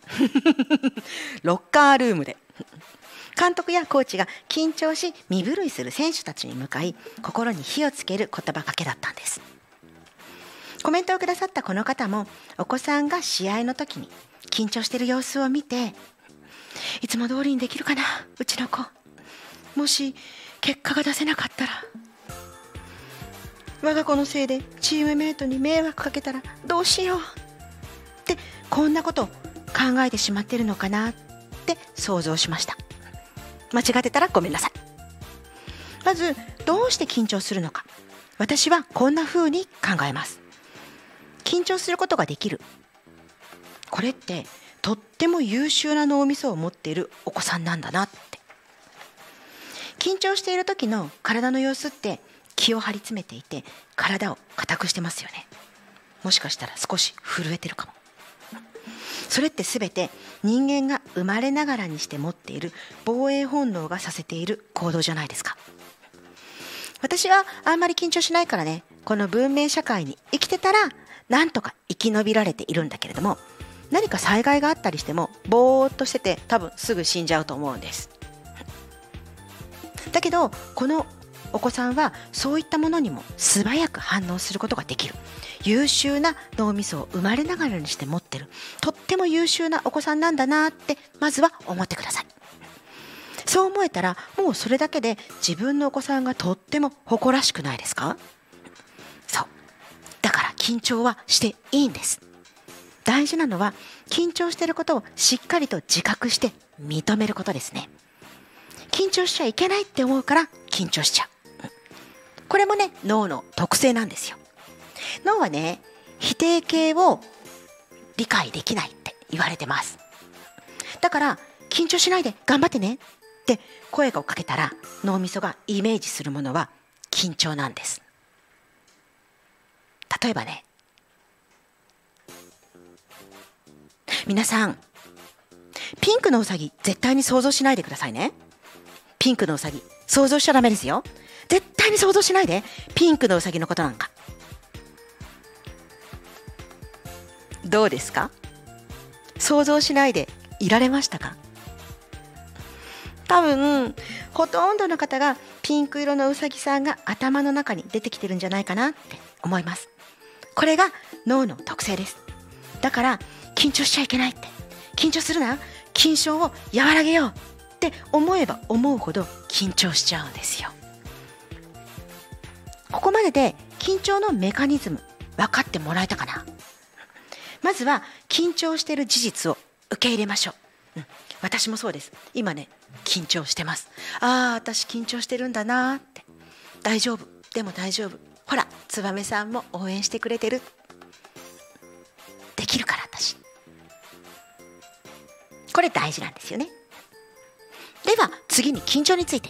[LAUGHS] ロッカールームで。監督やコーチが緊張し身震いする選手たちに向かい心に火をつける言葉かけだったんですコメントをくださったこの方もお子さんが試合の時に緊張している様子を見ていつも通りにできるかなうちの子。もし結果が出せなかったら我が子のせいでチームメートに迷惑かけたらどうしよう。ってこんなこと考えてしまってるのかなって想像しました。間違ってたらごめんなさい。まずどうして緊張するのか。私はこんな風に考えます。緊張することができる。これってとっても優秀な脳みそを持っているお子さんなんだなって。緊張している時の体の様子って気を張り詰めていて体を硬くしてますよね。もしかしたら少し震えてるかも。それって全て人間が生まれながらにして持っている防衛本能がさせている行動じゃないですか。私はあんまり緊張しないからねこの文明社会に生きてたらなんとか生き延びられているんだけれども何か災害があったりしてもぼーっとしてて多分すぐ死んじゃうと思うんです。だけどこのお子さんはそういったものにも素早く反応することができる。優秀な脳みそを生まれながらにして持ってる。とっても優秀なお子さんなんだなってまずは思ってください。そう思えたらもうそれだけで自分のお子さんがとっても誇らしくないですか？緊張はしていいんです。大事なのは緊張していることをしっかりと自覚して認めることですね。緊張しちゃいけないって思うから緊張しちゃう。これもね脳の特性なんですよ。脳はね否定形を理解できないって言われてます。だから緊張しないで頑張ってねって声をかけたら脳みそがイメージするものは緊張なんです。例えばね。皆さんピンクのうさぎ絶対に想像しないでくださいね。ピンクのうさぎ想像しちゃダメですよ。絶対に想像しないでピンクのうさぎのことなんか。どうですか？想像しないでいられましたか？多分ほとんどの方がピンク色のうさぎさんが頭の中に出てきてるんじゃないかなって思います。これが脳の特性です。だから緊張しちゃいけないって。緊張するな。緊張を和らげようって思えば思うほど緊張しちゃうんですよ。ここまでで緊張のメカニズム分かってもらえたかな？まずは緊張している事実を受け入れましょう、うん、私もそうです。今ね緊張してます。ああ私緊張してるんだなって。大丈夫。でも大丈夫。ほら燕さんも応援してくれてる。できるから私。これ大事なんですよね。では次に緊張について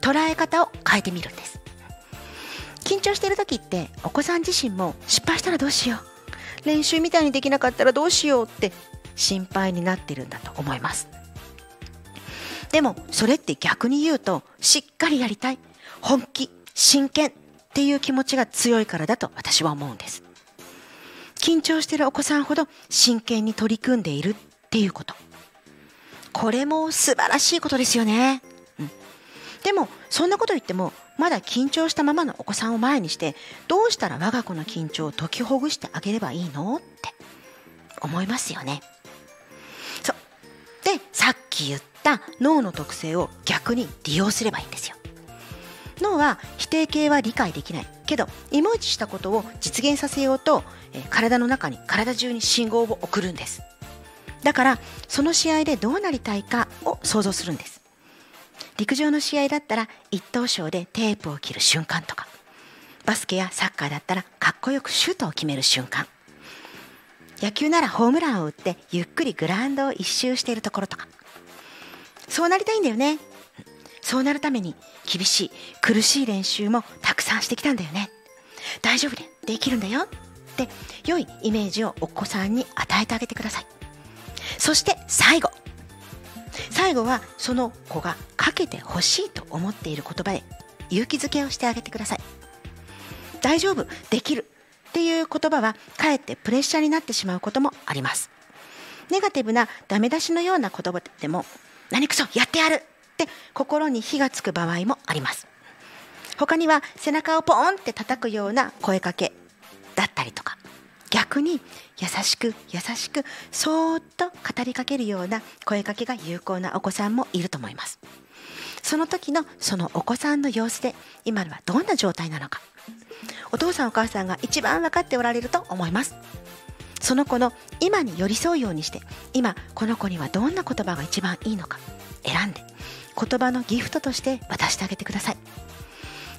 捉え方を変えてみるんです。緊張してる時ってお子さん自身も失敗したらどうしよう。練習みたいにできなかったらどうしようって心配になってるんだと思います。でもそれって逆に言うとしっかりやりたい。本気真剣。っていう気持ちが強いからだと私は思うんです。緊張してるお子さんほど真剣に取り組んでいるっていうこと。これも素晴らしいことですよね、うん、でもそんなこと言ってもまだ緊張したままのお子さんを前にしてどうしたら我が子の緊張を解きほぐしてあげればいいのって思いますよね。そう。でさっき言った脳の特性を逆に利用すればいいんですよ。脳は否定形は理解できない。けどイメージしたことを実現させようと、えー体の中に体中に信号を送るんです。だからその試合でどうなりたいかを想像するんです。陸上の試合だったら一等賞でテープを切る瞬間とか。バスケやサッカーだったらかっこよくシュートを決める瞬間。野球ならホームランを打ってゆっくりグラウンドを一周しているところとか。そうなりたいんだよね。そうなるために厳しい苦しい練習もたくさんしてきたんだよね。大丈夫でできるんだよ。って良いイメージをお子さんに与えてあげてください。そして最後。最後はその子がかけてほしいと思っている言葉で勇気づけをしてあげてください。大丈夫できるっていう言葉はかえってプレッシャーになってしまうこともあります。ネガティブなダメ出しのような言葉でも何くそやってやる。って心に火がつく場合もあります。他には背中をポーンって叩くような声かけだったりとか逆に優しく優しくそーっと語りかけるような声かけが有効なお子さんもいると思います。その時のそのお子さんの様子で今はどんな状態なのか。お父さんお母さんが一番分かっておられると思います。その子の今に寄り添うようにして今この子にはどんな言葉が一番いいのか選んで言葉のギフトとして渡してあげてください。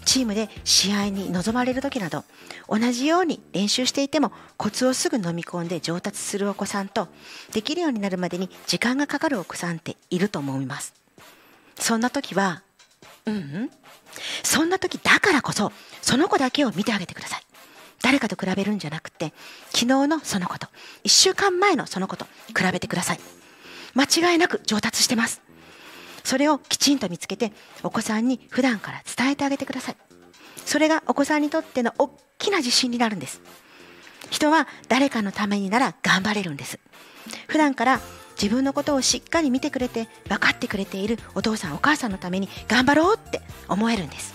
チームで試合に臨まれる時など同じように練習していてもコツをすぐ飲み込んで上達するお子さんとできるようになるまでに時間がかかるお子さんっていると思います。そんな時はうんうん。そんな時だからこそその子だけを見てあげてください。誰かと比べるんじゃなくて昨日のその子と1週間前のその子と比べてください。間違いなく上達してます。それをきちんと見つけてお子さんに普段から伝えてあげてください。それがお子さんにとっての大きな自信になるんです。人は誰かのためになら頑張れるんです。普段から自分のことをしっかり見てくれて分かってくれているお父さんお母さんのために頑張ろうって思えるんです。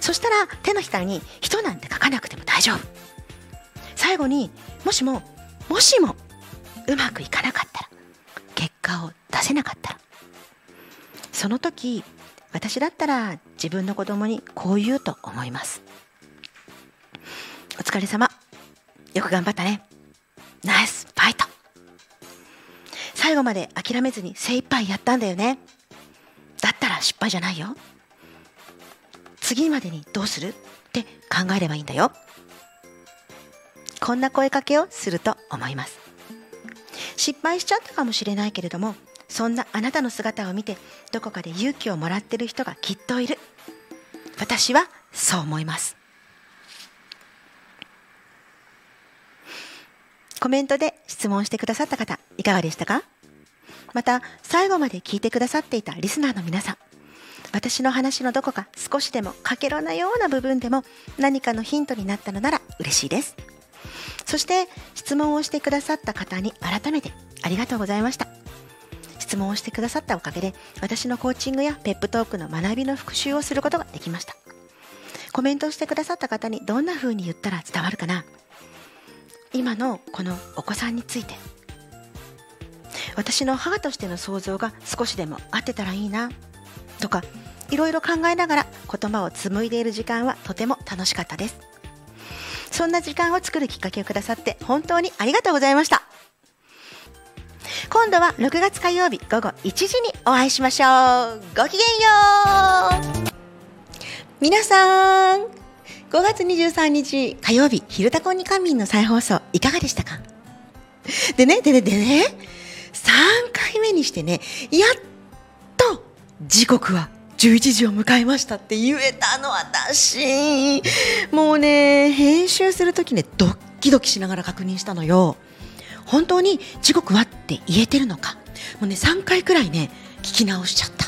そしたら手のひらに人なんて書かなくても大丈夫。最後にもしももしもうまくいかなかったら結果を出せなかったらその時私だったら自分の子供にこう言うと思います。お疲れ様。よく頑張ったね。ナイス。ファイト。最後まで諦めずに精一杯やったんだよね。だったら失敗じゃないよ。次までにどうする？って考えればいいんだよ。こんな声かけをすると思います。失敗しちゃったかもしれないけれどもそんなあなたの姿を見てどこかで勇気をもらってる人がきっといる。私はそう思います。コメントで質問してくださった方いかがでしたか？また最後まで聞いてくださっていたリスナーの皆さん私の話のどこか少しでもかけろなような部分でも何かのヒントになったのなら嬉しいです。そして質問をしてくださった方に改めてありがとうございました。質問をしてくださったおかげで私のコーチングやペップトークの学びの復習をすることができました。コメントをしてくださった方にどんな風に言ったら伝わるかな。今のこのお子さんについて。私の母としての想像が少しでも合ってたらいいな。とかいろいろ考えながら言葉を紡いでいる時間はとても楽しかったです。そんな時間を作るきっかけをくださって本当にありがとうございました。今度は6月火曜日午後1時にお会いしましょう。ごきげんよう。皆さん5月23日火曜日「昼タコに仮眠」の再放送いかがでしたか？でねでねでね3回目にしてねやっと時刻は11時を迎えましたって言えたの私。もうね編集する時ねドッキドキしながら確認したのよ。本当に時刻はって言えてるのか。もうね3回くらいね聞き直しちゃった。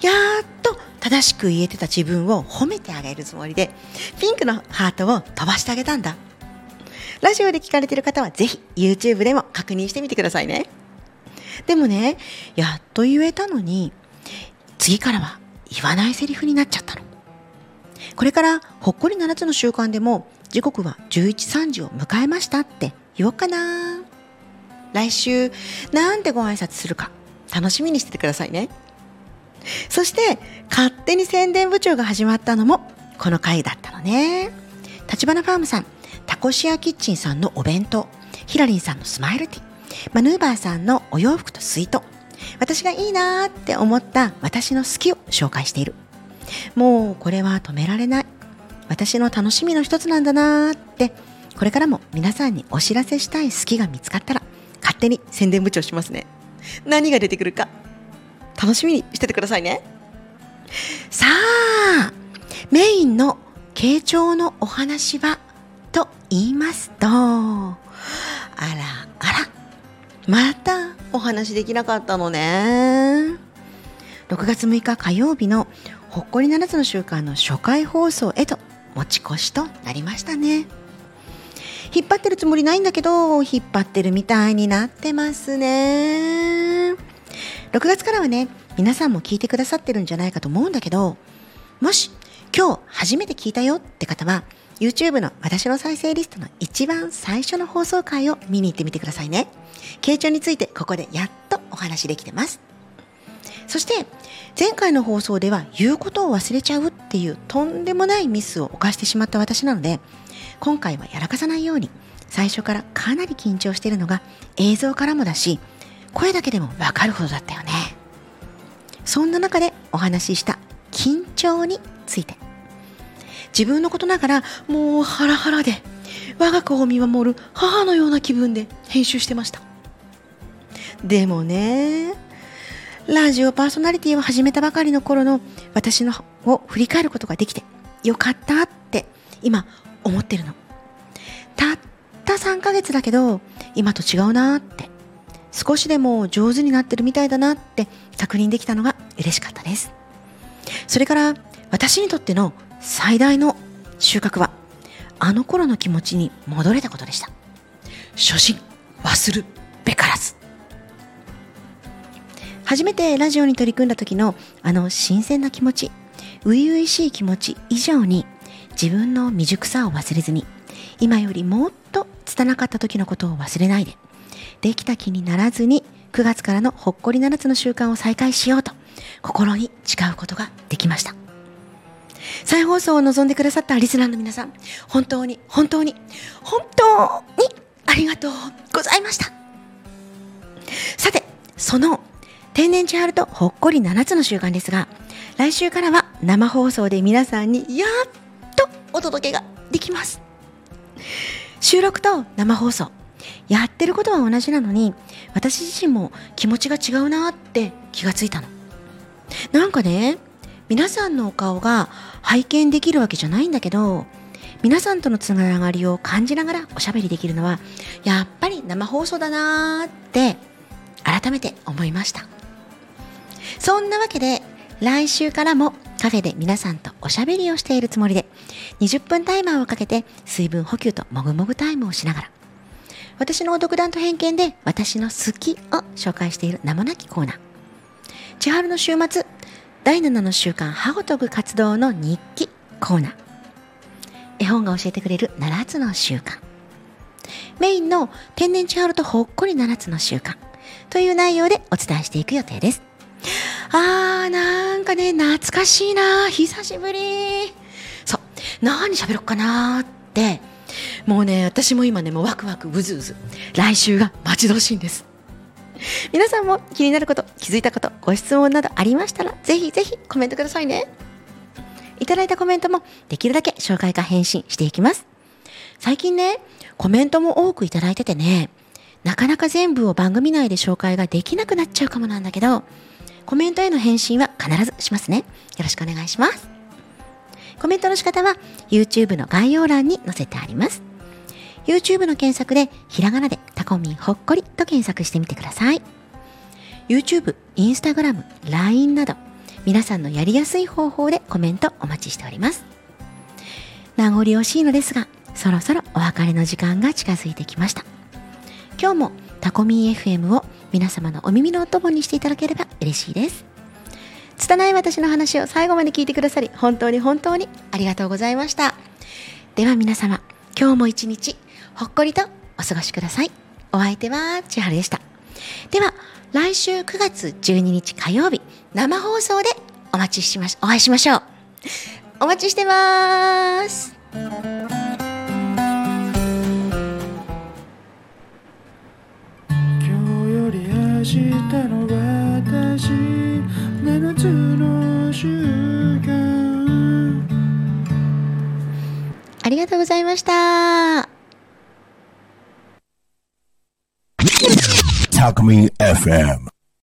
やっと正しく言えてた自分を褒めてあげるつもりでピンクのハートを飛ばしてあげたんだ。ラジオで聞かれてる方はぜひ YouTube でも確認してみてくださいね。でもねやっと言えたのに次からは言わないセリフになっちゃったの。これからほっこり7つの習慣でも時刻は11、3時を迎えましたって。言おうかな。来週なんてご挨拶するか。楽しみにしててくださいね。そして勝手に宣伝部長が始まったのもこの回だったのね。立花ファームさんタコシアキッチンさんのお弁当。ヒラリンさんのスマイルティマヌーバーさんのお洋服とスイート。私がいいなーって思った私の好きを紹介している。もうこれは止められない。私の楽しみの一つなんだなーってこれからも皆さんにお知らせしたい好きが見つかったら勝手に宣伝部長しますね。何が出てくるか楽しみにしててくださいね。さあメインの傾聴のお話はと言いますとあらあらまたお話できなかったのね。6月6日火曜日のほっこり7つの習慣の初回放送へと持ち越しとなりましたね。引っ張ってるつもりないんだけど引っ張ってるみたいになってますね。6月からはね皆さんも聞いてくださってるんじゃないかと思うんだけどもし今日初めて聞いたよって方は YouTube の私の再生リストの一番最初の放送回を見に行ってみてくださいね。傾聴についてここでやっとお話できてます。そして前回の放送では言うことを忘れちゃうっていうとんでもないミスを犯してしまった私なので今回はやらかさないように。最初からかなり緊張しているのが映像からもだし声だけでもわかるほどだったよね。そんな中でお話しした緊張について。自分のことながらもうハラハラで我が子を見守る母のような気分で編集してました。でもねラジオパーソナリティを始めたばかりの頃の私のを振り返ることができてよかったって今思ってるの。たった3ヶ月だけど今と違うなって。少しでも上手になってるみたいだなって確認できたのが嬉しかったです。それから私にとっての最大の収穫はあの頃の気持ちに戻れたことでした。初心忘るべからず。初めてラジオに取り組んだ時のあの新鮮な気持ち初々しい気持ち以上に自分の未熟さを忘れずに今よりもっと拙かった時のことを忘れないでできた気にならずに9月からのほっこり7つの習慣を再開しようと心に誓うことができました。再放送を望んでくださったリスナーの皆さん本当に本当に本当にありがとうございました。さてその天然千春とほっこり7つの習慣ですが来週からは生放送で皆さんにやっお届けができます。収録と生放送。やってることは同じなのに私自身も気持ちが違うなって気がついたの。なんかね皆さんのお顔が拝見できるわけじゃないんだけど皆さんとのつながりを感じながらおしゃべりできるのはやっぱり生放送だなーって改めて思いました。そんなわけで来週からもカフェで皆さんとおしゃべりをしているつもりで20分タイマーをかけて水分補給ともぐもぐタイムをしながら。私のお独断と偏見で私の好きを紹介している名もなきコーナー。千春の週末第7の習慣歯を研ぐ活動の日記コーナー。絵本が教えてくれる7つの習慣メインの天然千春とほっこり7つの習慣という内容でお伝えしていく予定です。あーなんかね懐かしいな久しぶり何喋ろっかなって。もうね私も今ねもうワクワクうずうず。来週が待ち遠しいんです。皆さんも気になること気づいたことご質問などありましたらぜひぜひコメントくださいね。いただいたコメントもできるだけ紹介か返信していきます。最近ねコメントも多くいただいててねなかなか全部を番組内で紹介ができなくなっちゃうかもなんだけどコメントへの返信は必ずしますね。よろしくお願いします。コメントの仕方は YouTube の概要欄に載せてあります。YouTube の検索でひらがなでタコミンほっこりと検索してみてください。YouTube、Instagram、LINE など皆さんのやりやすい方法でコメントお待ちしております。名残惜しいのですがそろそろお別れの時間が近づいてきました。今日もタコミン FM を皆様のお耳のお供にしていただければ嬉しいです。拙い私の話を最後まで聞いてくださり本当に本当にありがとうございました。では皆様今日も一日ほっこりとお過ごしください。お相手は千春でした。では来週9月12日火曜日生放送でお待ちしましお会いしましょう。お待ちしてます。
今日より明日の私7つの習慣
ありがとうございました。
Talk Me FM.